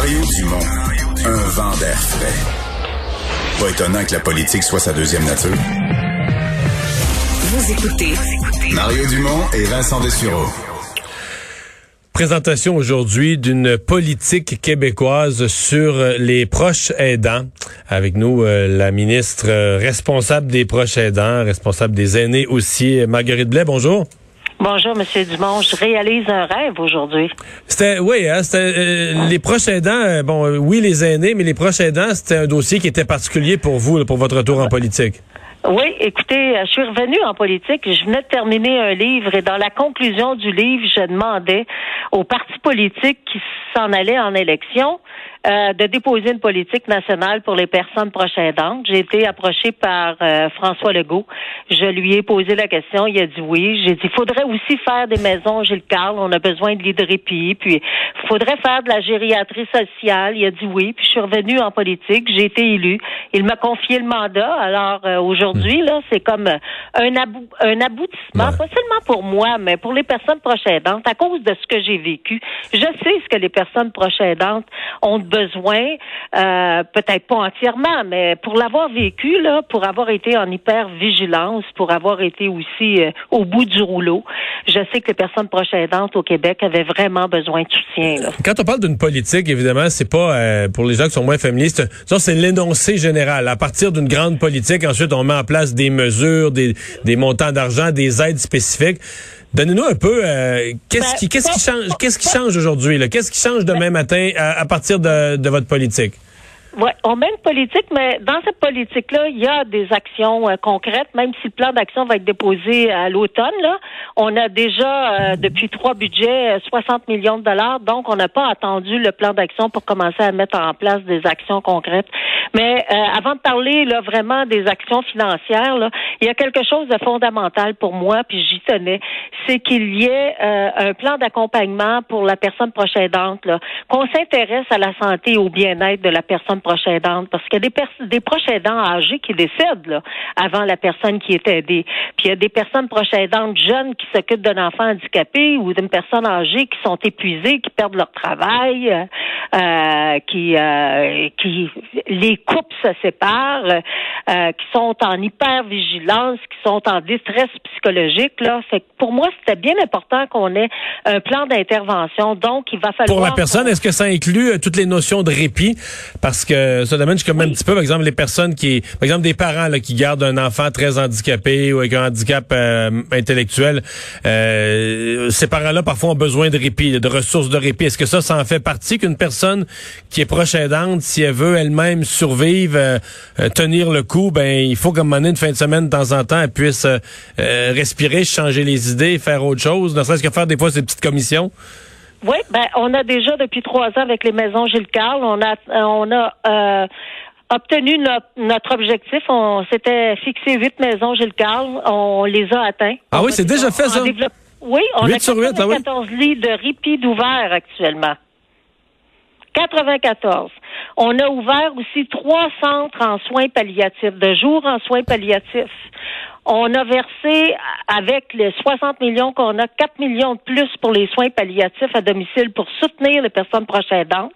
Mario Dumont, un vent d'air frais. Pas étonnant que la politique soit sa deuxième nature. Vous écoutez Mario Dumont et Vincent Dessureau. Présentation aujourd'hui d'une politique québécoise sur les proches aidants. Avec nous, euh, la ministre euh, responsable des proches aidants, responsable des aînés aussi, Marguerite Blais. Bonjour. Bonjour, Monsieur Dumont. Je réalise un rêve aujourd'hui. C'était, oui, hein, c'était euh, les proches aidants. bon, oui, les aînés, mais les proches aidants, c'était un dossier qui était particulier pour vous, pour votre retour en politique. Oui, écoutez, je suis revenue en politique. Je venais de terminer un livre et dans la conclusion du livre, je demandais aux partis politiques qui s'en allaient en élection euh, de déposer une politique nationale pour les personnes proches aidantes. J'ai été approchée par euh, François Legault. Je lui ai posé la question. Il a dit oui. J'ai dit, il faudrait aussi faire des maisons Gilles Carle. On a besoin de répit. Puis, il faudrait faire de la gériatrie sociale. Il a dit oui. Puis, je suis revenue en politique. J'ai été élue. Il m'a confié le mandat. Alors, euh, aujourd'hui, là, c'est comme un, abou un aboutissement, pas seulement pour moi, mais pour les personnes proches aidantes, à cause de ce que j'ai vécu. Je sais ce que les personnes proches aidantes ont besoin, euh, peut-être pas entièrement, mais pour l'avoir vécu, là, pour avoir été en hyper vigilance, pour avoir été aussi euh, au bout du rouleau, je sais que les personnes proches aidantes au Québec avaient vraiment besoin de soutien. Là. Quand on parle d'une politique, évidemment, c'est pas euh, pour les gens qui sont moins féministes. Ça, c'est l'énoncé général. À partir d'une grande politique, ensuite, on met en place des mesures, des, des montants d'argent, des aides spécifiques. Donnez-nous un peu euh, qu'est-ce qui qu'est-ce qui change qu'est-ce qui change aujourd'hui là? Qu'est-ce qui change demain matin à, partir de, de votre politique? Oui, on met une politique, mais dans cette politique-là, il y a des actions euh, concrètes, même si le plan d'action va être déposé à l'automne. Là, on a déjà, euh, depuis trois budgets, 60 millions de dollars, donc on n'a pas attendu le plan d'action pour commencer à mettre en place des actions concrètes. Mais euh, avant de parler là, vraiment des actions financières, là, il y a quelque chose de fondamental pour moi, puis j'y tenais, c'est qu'il y ait un plan d'accompagnement pour la personne proche aidante, qu'on s'intéresse à la santé et au bien-être de la personne proche aidante, parce qu'il y a des, des proches aidants âgés qui décèdent là, avant la personne qui est aidée. Puis il y a des personnes proches aidantes jeunes qui s'occupent d'un enfant handicapé ou d'une personne âgée qui sont épuisées, qui perdent leur travail, euh, qui, euh, qui les couples se séparent, euh, qui sont en hypervigilance, qui sont en détresse psychologique. Là. Fait que pour moi, c'était bien important qu'on ait un plan d'intervention. Donc, il va falloir... Pour la personne, est-ce que ça inclut toutes les notions de répit? Parce que ça demande comme un petit peu, par exemple, les personnes qui, par exemple, des parents là, qui gardent un enfant très handicapé ou avec un handicap euh, intellectuel, euh, ces parents-là parfois ont besoin de répit, de ressources de répit. Est-ce que ça, ça en fait partie qu'une personne qui est proche aidante, si elle veut elle-même survivre, euh, tenir le coup, ben il faut comme une fin de semaine de temps en temps, elle puisse respirer, changer les idées, faire autre chose, ne serait-ce que faire des fois ces petites commissions. Oui, ben on a déjà depuis trois ans avec les maisons Gilles Carle, on a on a euh, obtenu notre, objectif. On s'était fixé huit maisons Gilles Carle, on les a atteints. Ah oui, c'est déjà fait ça. Oui, on a 94 ah lits de répit d'ouvert actuellement. 94. On a ouvert aussi trois centres en soins palliatifs, de jour en soins palliatifs. On a versé, avec les 60 millions qu'on a, 4 millions de plus pour les soins palliatifs à domicile pour soutenir les personnes proches aidantes.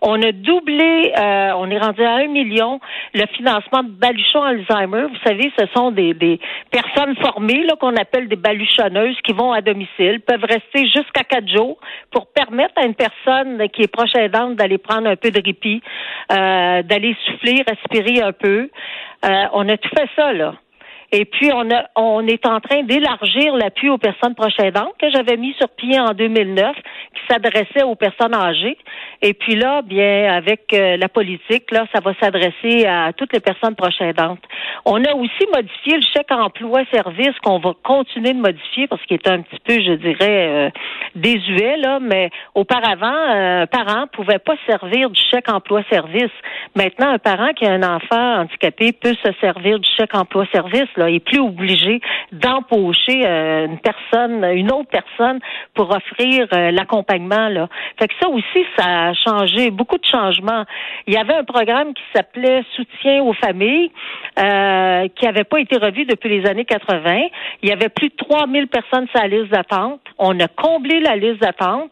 On a doublé, euh, on est rendu à un million le financement de baluchons Alzheimer. Vous savez, ce sont des, personnes formées là qu'on appelle des baluchonneuses qui vont à domicile, peuvent rester jusqu'à quatre jours pour permettre à une personne qui est proche aidante d'aller prendre un peu de répit, euh, d'aller souffler, respirer un peu. Euh, on a tout fait ça là. Et puis, on, a, on est en train d'élargir l'appui aux personnes proches aidantes que j'avais mis sur pied en 2009, qui s'adressait aux personnes âgées. Et puis là, bien, avec euh, la politique, là, ça va s'adresser à toutes les personnes proches aidantes. On a aussi modifié le chèque emploi-service qu'on va continuer de modifier parce qu'il est un petit peu, je dirais, euh, désuet, là, mais auparavant, un parent pouvait pas servir du chèque emploi-service. Maintenant, un parent qui a un enfant handicapé peut se servir du chèque emploi-service est plus obligé d'empocher euh, une personne, une autre personne pour offrir euh, l'accompagnement. Là. Fait que ça aussi, ça a changé, beaucoup de changements. Il y avait un programme qui s'appelait Soutien aux familles, euh, qui n'avait pas été revu depuis les années 80. Il y avait plus de 3000 personnes sur la liste d'attente. On a comblé la liste d'attente.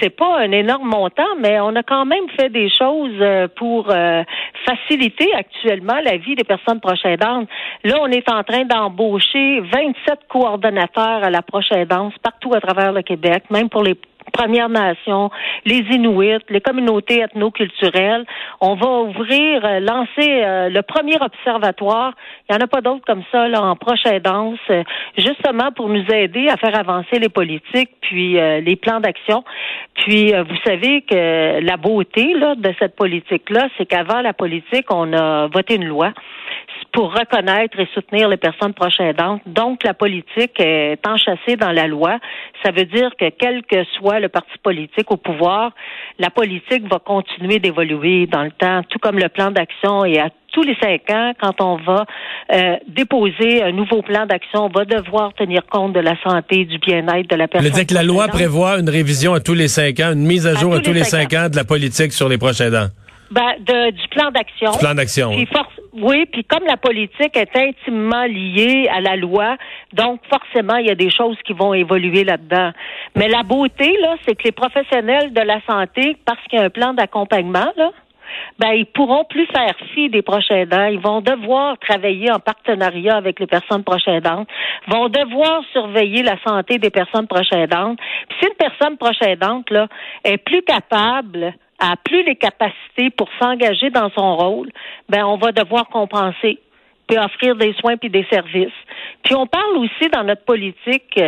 c'est pas un énorme montant, mais on a quand même fait des choses euh, pour faciliter actuellement la vie des personnes proches aidantes. Là, on est en train d'embaucher 27 coordonnateurs à la proche aidance partout à travers le Québec, même pour les Premières Nations, les Inuits, les communautés ethnoculturelles. On va ouvrir, euh, lancer euh, le premier observatoire. Il n'y en a pas d'autres comme ça là, en proche aidance, euh, justement pour nous aider à faire avancer les politiques, puis les plans d'action. Puis vous savez que la beauté là, de cette politique-là, c'est qu'avant la politique, on a voté une loi pour reconnaître et soutenir les personnes proches aidantes. Donc, la politique est enchâssée dans la loi. Ça veut dire que quel que soit le parti politique au pouvoir, la politique va continuer d'évoluer dans le temps, tout comme le plan d'action et à tous les cinq ans, quand on va euh, déposer un nouveau plan d'action, on va devoir tenir compte de la santé, du bien-être de la personne. Vous dire que la loi prévoit une révision à tous les cinq ans, une mise à jour à, tous, les, cinq, ans. de la politique sur les proches aidants. Ben, de, du plan d'action. Plan d'action. Oui, puis comme la politique est intimement liée à la loi, donc forcément, il y a des choses qui vont évoluer là-dedans. Mais la beauté, là, c'est que les professionnels de la santé, parce qu'il y a un plan d'accompagnement, là, ben, ils pourront plus faire fi des prochains aidants. Ils vont devoir travailler en partenariat avec les personnes prochaines aidantes, vont devoir surveiller la santé des personnes prochaines aidantes. Puis si une personne prochaine aidante, là, est plus capable a plus les capacités pour s'engager dans son rôle, ben on va devoir compenser puis offrir des soins puis des services. Puis on parle aussi dans notre politique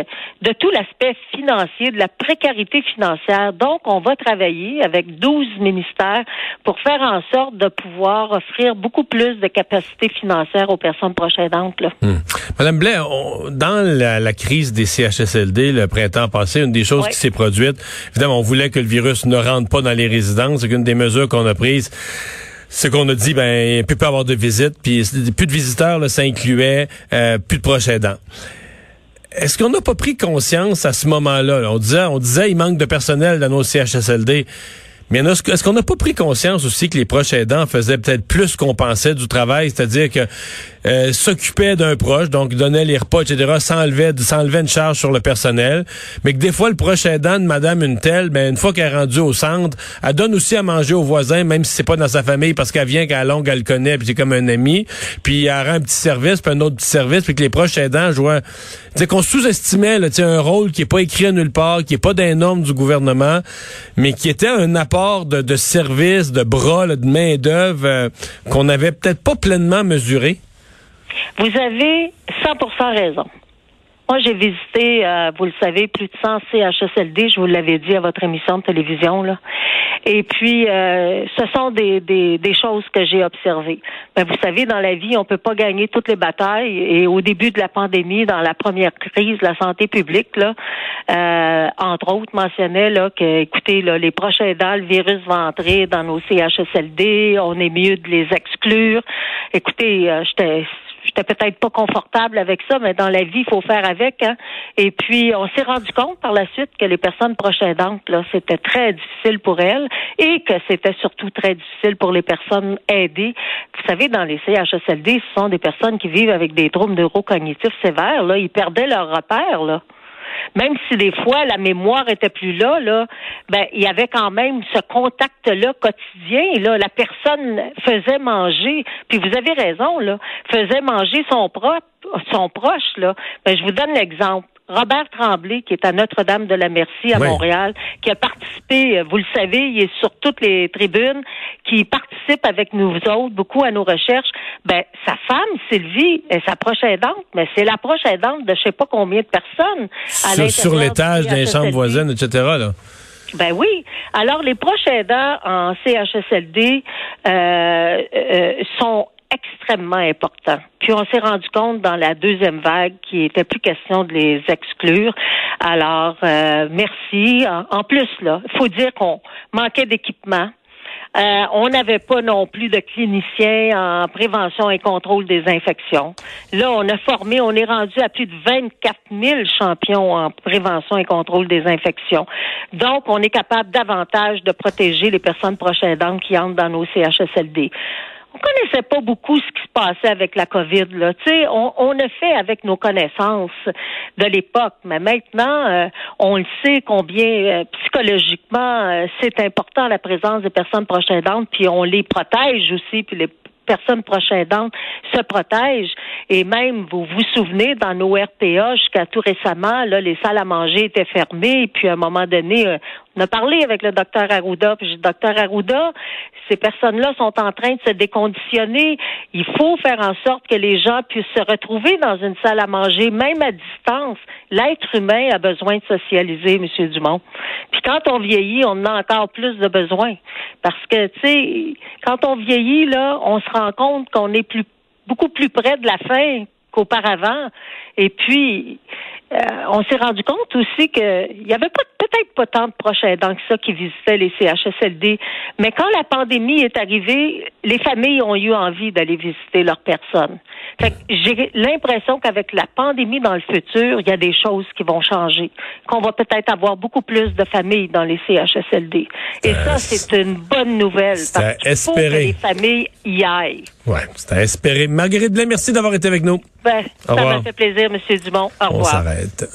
de tout l'aspect financier, de la précarité financière. Donc, on va travailler avec 12 ministères pour faire en sorte de pouvoir offrir beaucoup plus de capacités financières aux personnes proches aidantes. Là. Hmm. Madame Blais, dans la, crise des CHSLD le printemps passé, une des choses qui s'est produite, évidemment, on voulait que le virus ne rentre pas dans les résidences. C'est une des mesures qu'on a prises c'est qu'on a dit, ben, il peut avoir de visite, puis plus de visiteurs, là, ça incluait euh, plus de proches. Est-ce qu'on n'a pas pris conscience à ce moment-là? On disait, on disait, il manque de personnel dans nos CHSLD. Mais est-ce qu'on n'a pas pris conscience aussi que les proches aidants faisaient peut-être plus qu'on pensait du travail, c'est-à-dire que euh, s'occupaient d'un proche, donc donnaient les repas, etc., s'enlevaient s'enlevait une charge sur le personnel, mais que des fois le proche aidant de Madame une telle, ben une fois qu'elle est rendue au centre, elle donne aussi à manger aux voisins, même si c'est pas dans sa famille, parce qu'elle vient qu'à longue, elle le connaît, puis c'est comme un ami, puis elle rend un petit service, puis un autre petit service, puis que les proches aidants jouent, c'est qu'on sous-estimait là, un rôle qui est pas écrit à nulle part, qui est pas d'un norme du gouvernement, mais qui était un apport de, de services, de bras, de main d'œuvre euh, qu'on n'avait peut-être pas pleinement mesuré? Vous avez 100% raison. Moi, j'ai visité, euh, vous le savez, plus de 100 CHSLD, je vous l'avais dit à votre émission de télévision. Là. Et puis, euh, ce sont des, des, des choses que j'ai observées. Ben, vous savez, dans la vie, on peut pas gagner toutes les batailles. Et au début de la pandémie, dans la première crise la santé publique, là, euh, entre autres, mentionnait là, que, écoutez, là, les prochains dents, le virus va entrer dans nos CHSLD, on est mieux de les exclure. Écoutez, euh, j'étais j'étais peut-être pas confortable avec ça, mais dans la vie, il faut faire avec. Hein. Et puis, on s'est rendu compte par la suite que les personnes proches aidantes, là, c'était très difficile pour elles et que c'était surtout très difficile pour les personnes aidées. Vous savez, dans les CHSLD, ce sont des personnes qui vivent avec des troubles neurocognitifs sévères. Là, ils perdaient leur repère. Là même si des fois la mémoire était plus là, là, ben il y avait quand même ce contact-là quotidien. Là, la personne faisait manger. Puis vous avez raison, là, faisait manger son propre, son proche. Là. Ben, je vous donne l'exemple. Robert Tremblay, qui est à Notre-Dame de la Merci à Montréal, qui a participé, euh, vous le savez, il est sur toutes les tribunes, qui participe avec nous autres beaucoup à nos recherches. Ben, sa femme, Sylvie, est sa proche aidante, mais c'est la proche aidante de je sais pas combien de personnes à Sur, l'étage des chambres voisines, etc., là. Ben oui. Alors, les proches aidants en CHSLD euh, euh, sont extrêmement important. Puis on s'est rendu compte dans la deuxième vague qu'il n'était plus question de les exclure. Alors, euh, merci. En, plus, là, faut dire qu'on manquait d'équipement. Euh, on n'avait pas non plus de cliniciens en prévention et contrôle des infections. Là, on a formé, on est rendu à plus de 24 000 champions en prévention et contrôle des infections. Donc, on est capable davantage de protéger les personnes proches aidantes qui entrent dans nos CHSLD connaissait pas beaucoup ce qui se passait avec la COVID. Là. On, on a fait avec nos connaissances de l'époque, mais maintenant, euh, on le sait combien euh, psychologiquement euh, c'est important la présence des personnes proches aidantes, puis on les protège aussi, puis les personnes proches aidantes se protègent. Et même, vous vous souvenez, dans nos RPA, jusqu'à tout récemment, là, les salles à manger étaient fermées, puis à un moment donné, on a parlé avec le docteur Arruda, puis j'ai dit, docteur Arruda, ces personnes-là sont en train de se déconditionner. Il faut faire en sorte que les gens puissent se retrouver dans une salle à manger, même à distance. L'être humain a besoin de socialiser, Monsieur Dumont. Puis quand on vieillit, on a encore plus de besoins. Parce que, tu sais, quand on vieillit, là, on se rend compte qu'on est plus, beaucoup plus près de la fin qu'auparavant. Et puis, euh, on s'est rendu compte aussi qu'il n'y avait pas peut-être pas tant de proches aidants que ça qui visitaient les CHSLD. Mais quand la pandémie est arrivée, les familles ont eu envie d'aller visiter leurs personnes. J'ai l'impression qu'avec la pandémie dans le futur, il y a des choses qui vont changer. Qu'on va peut-être avoir beaucoup plus de familles dans les CHSLD. Et ça, euh, c'est une bonne nouvelle. Parce qu'il faut que les familles y aillent. Ouais, c'est à espérer. Marguerite Blais, merci d'avoir été avec nous. Ben, ça m'a fait plaisir, M. Dumont. Au revoir. On s'arrête.